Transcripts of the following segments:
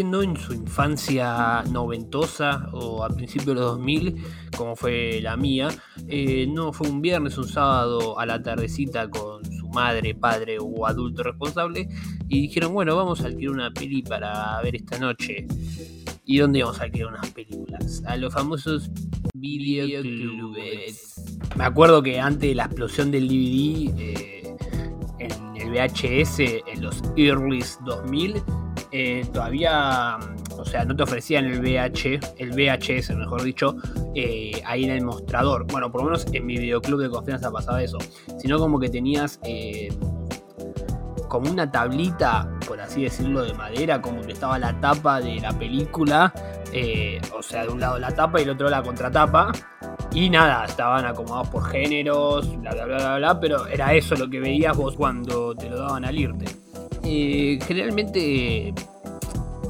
haciendo en su infancia noventosa o a principios de los 2000, como fue la mía. Eh, no fue un viernes, un sábado a la tardecita con su madre, padre o adulto responsable y dijeron, bueno, vamos a alquilar una peli para ver esta noche. ¿Y dónde vamos a alquilar unas películas? A los famosos videoclubes. Me acuerdo que antes de la explosión del DVD, eh, en el VHS, en los early 2000, eh, todavía, o sea, no te ofrecían el VH, el VHS, mejor dicho, eh, ahí en el mostrador. Bueno, por lo menos en mi videoclub de confianza pasaba eso. Sino como que tenías como una tablita, por así decirlo, de madera, como que estaba la tapa de la película, eh, o sea, de un lado la tapa y del otro la contratapa, y nada, estaban acomodados por géneros, bla, bla, bla, bla, pero era eso lo que veías vos cuando te lo daban al irte. Eh, generalmente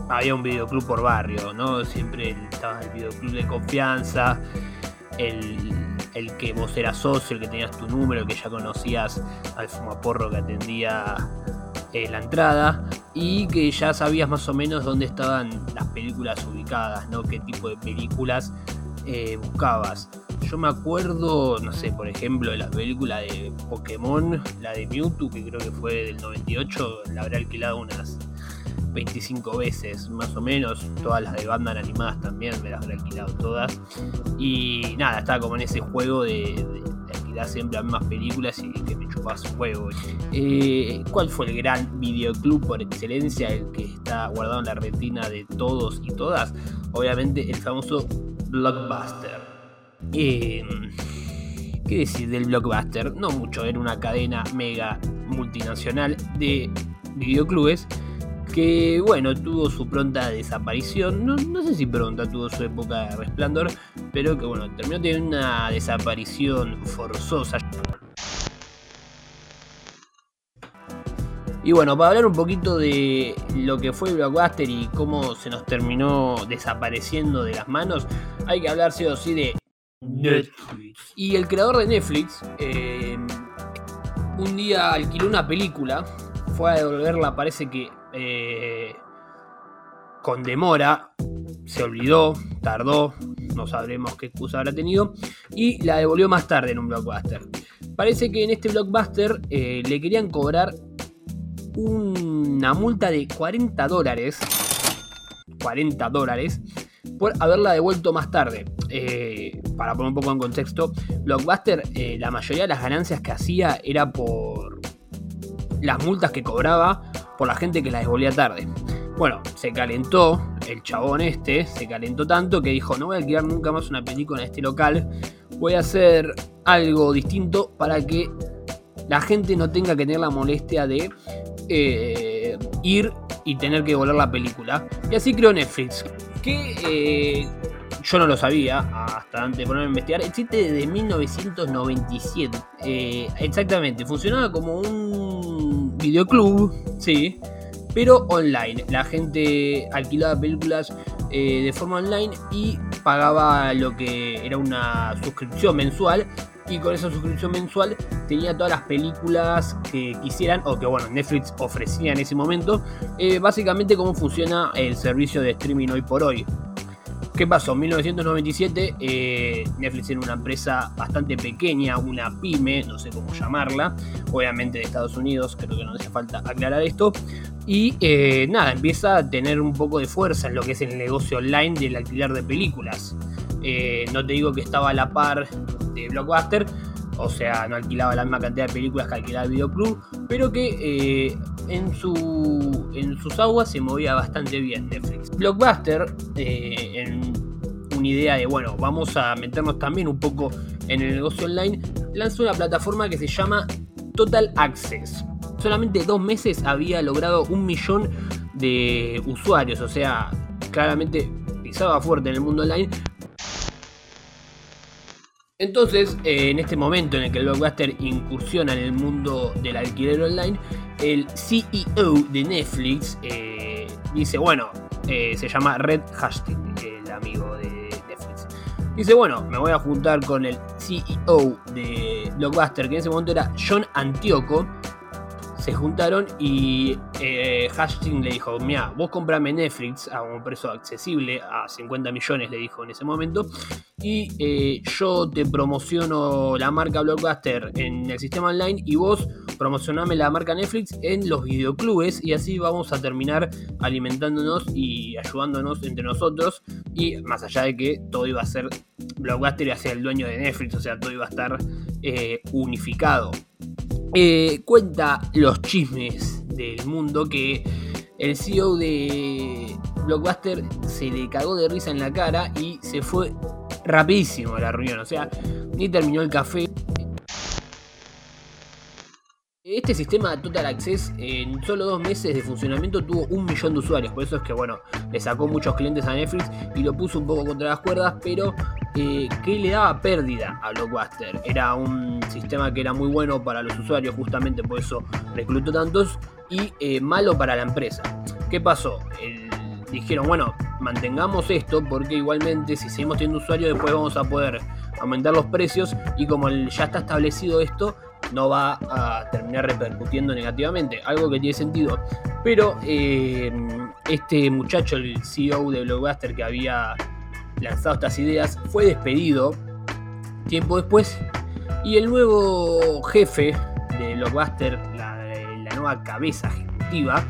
había un videoclub por barrio, ¿no? Siempre estaba el videoclub de confianza, el el que vos eras socio, el que tenías tu número, que ya conocías al fumaporro que atendía eh, la entrada y que ya sabías más o menos dónde estaban las películas ubicadas, ¿no? Qué tipo de películas eh, buscabas. Yo me acuerdo, no sé, por ejemplo, de la película de Pokémon, la de Mewtwo, que creo que fue del 98, la habré alquilado unas 25 veces, más o menos. Todas las de bandas animadas también me las habré alquilado todas. Y nada, estaba como en ese juego de, alquilar siempre las mismas películas y que me chupas juego. Eh, ¿Cuál fue el gran videoclub por excelencia, el que está guardado en la retina de todos y todas? Obviamente el famoso Blockbuster. Eh, ¿Qué decir del Blockbuster? No mucho, era una cadena mega multinacional de videoclubes que bueno, tuvo su pronta desaparición, no, sé si pronta tuvo su época de resplandor, pero que bueno, terminó teniendo una desaparición forzosa. Y bueno, para hablar un poquito de lo que fue Blockbuster y cómo se nos terminó desapareciendo de las manos, hay que hablar sí o sí de Netflix. Y el creador de Netflix eh, un día alquiló una película, fue a devolverla, parece que eh, con demora, se olvidó, tardó, no sabremos qué excusa habrá tenido, y la devolvió más tarde en un blockbuster. Parece que en este blockbuster eh, le querían cobrar una multa de 40 dólares, 40 dólares, por haberla devuelto más tarde. Eh, para poner un poco en contexto, Blockbuster, la mayoría de las ganancias que hacía era por las multas que cobraba por la gente que la devolvía tarde. Bueno, se calentó el chabón este, se calentó tanto que dijo, no voy a alquilar nunca más una película en este local, voy a hacer algo distinto para que la gente no tenga que tener la molestia de eh, ir y tener que devolver la película. Y así creó Netflix, que eh, yo no lo sabía hasta antes de ponerme a investigar, existe desde 1997. Eh, exactamente, funcionaba como un videoclub, sí, pero online. La gente alquilaba películas eh, de forma online y pagaba lo que era una suscripción mensual. Y con esa suscripción mensual tenía todas las películas que quisieran o que bueno Netflix ofrecía en ese momento. Eh, básicamente cómo funciona el servicio de streaming hoy por hoy. ¿Qué pasó? En 1997 eh, Netflix era una empresa bastante pequeña, una pyme, no sé cómo llamarla, obviamente de Estados Unidos, creo que no hace falta aclarar esto. Y eh, nada, empieza a tener un poco de fuerza en lo que es el negocio online del alquiler de películas. Eh, no te digo que estaba a la par de Blockbuster, o sea, no alquilaba la misma cantidad de películas que alquilaba el videoclub, pero que en, su, en sus aguas se movía bastante bien Netflix. Blockbuster, en una idea de, bueno, vamos a meternos también un poco en el negocio online, lanzó una plataforma que se llama Total Access. Solamente dos meses había logrado un millón de usuarios, o sea, claramente pisaba fuerte en el mundo online, entonces, eh, en este momento en el que el blockbuster incursiona en el mundo del alquiler online, el CEO de Netflix eh, dice, bueno, eh, se llama Red Hastings, Dice, bueno, me voy a juntar con el CEO de Blockbuster, que en ese momento era John Antioco. Se juntaron y eh, Hastings le dijo, mira, vos comprame Netflix a un precio accesible, a 50 millones le dijo en ese momento, y eh, yo te promociono la marca Blockbuster en el sistema online y vos promocioname la marca Netflix en los videoclubes y así vamos a terminar alimentándonos y ayudándonos entre nosotros y más allá de que todo iba a ser Blockbuster y a ser el dueño de Netflix, o sea, todo iba a estar eh, unificado. Eh, cuenta los chismes del mundo que el CEO de Blockbuster se le cagó de risa en la cara y se fue rapidísimo a la reunión. O sea, ni terminó el café. Este sistema Total Access en solo dos meses de funcionamiento tuvo un millón de usuarios, por eso es que bueno, le sacó muchos clientes a Netflix y lo puso un poco contra las cuerdas, pero eh, que le daba pérdida a Blockbuster. Era un sistema que era muy bueno para los usuarios, justamente por eso reclutó tantos, y eh, malo para la empresa. ¿Qué pasó? dijeron, bueno, mantengamos esto porque igualmente si seguimos teniendo usuarios después vamos a poder aumentar los precios y como ya está establecido esto, no va a terminar repercutiendo negativamente, algo que tiene sentido. Pero eh, este muchacho, el CEO de Blockbuster que había lanzado estas ideas, fue despedido tiempo después. Y el nuevo jefe de Blockbuster, la, nueva cabeza ejecutiva,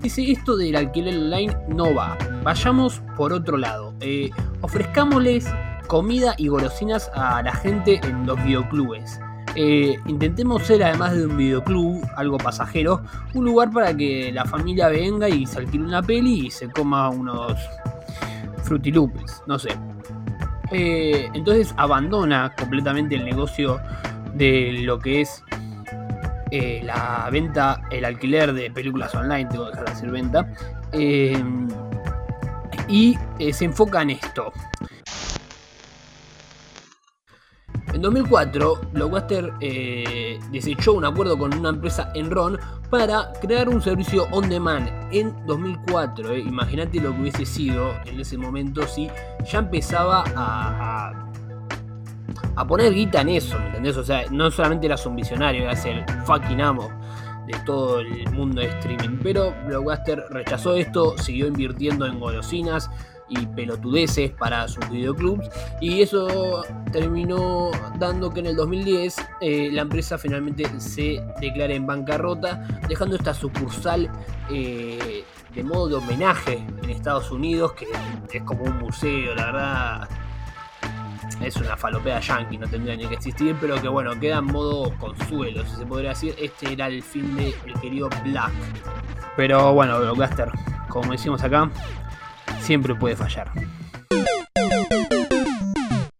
dice esto del alquiler online no va, vayamos por otro lado, eh, ofrezcámosles comida y golosinas a la gente en los videoclubes. Eh, intentemos ser, además de un videoclub, algo pasajero, un lugar para que la familia venga y se alquile una peli y se coma unos frutilupes, no sé. Eh, entonces abandona completamente el negocio de lo que es eh, la venta, el alquiler de películas online, tengo que dejar de hacer venta. y se enfoca en esto. En 2004, Blockbuster eh, desechó un acuerdo con una empresa Enron para crear un servicio on demand en 2004. Eh. Imagínate lo que hubiese sido en ese momento si ya empezaba a, a, poner guita en eso, ¿me entendés? O sea, no solamente eras un visionario, eras el fucking amo de todo el mundo de streaming. Pero Blockbuster rechazó esto, siguió invirtiendo en golosinas y pelotudeces para sus videoclubs y eso terminó dando que en el 2010 eh, la empresa finalmente se declare en bancarrota dejando esta sucursal eh, de modo de homenaje en Estados Unidos que es como un museo la verdad es una falopea yankee, no tendría ni que existir, pero que bueno, queda en modo consuelo, si se podría decir. Este era el fin de el querido Black. Pero bueno, Blockbuster, como decimos acá, siempre puede fallar.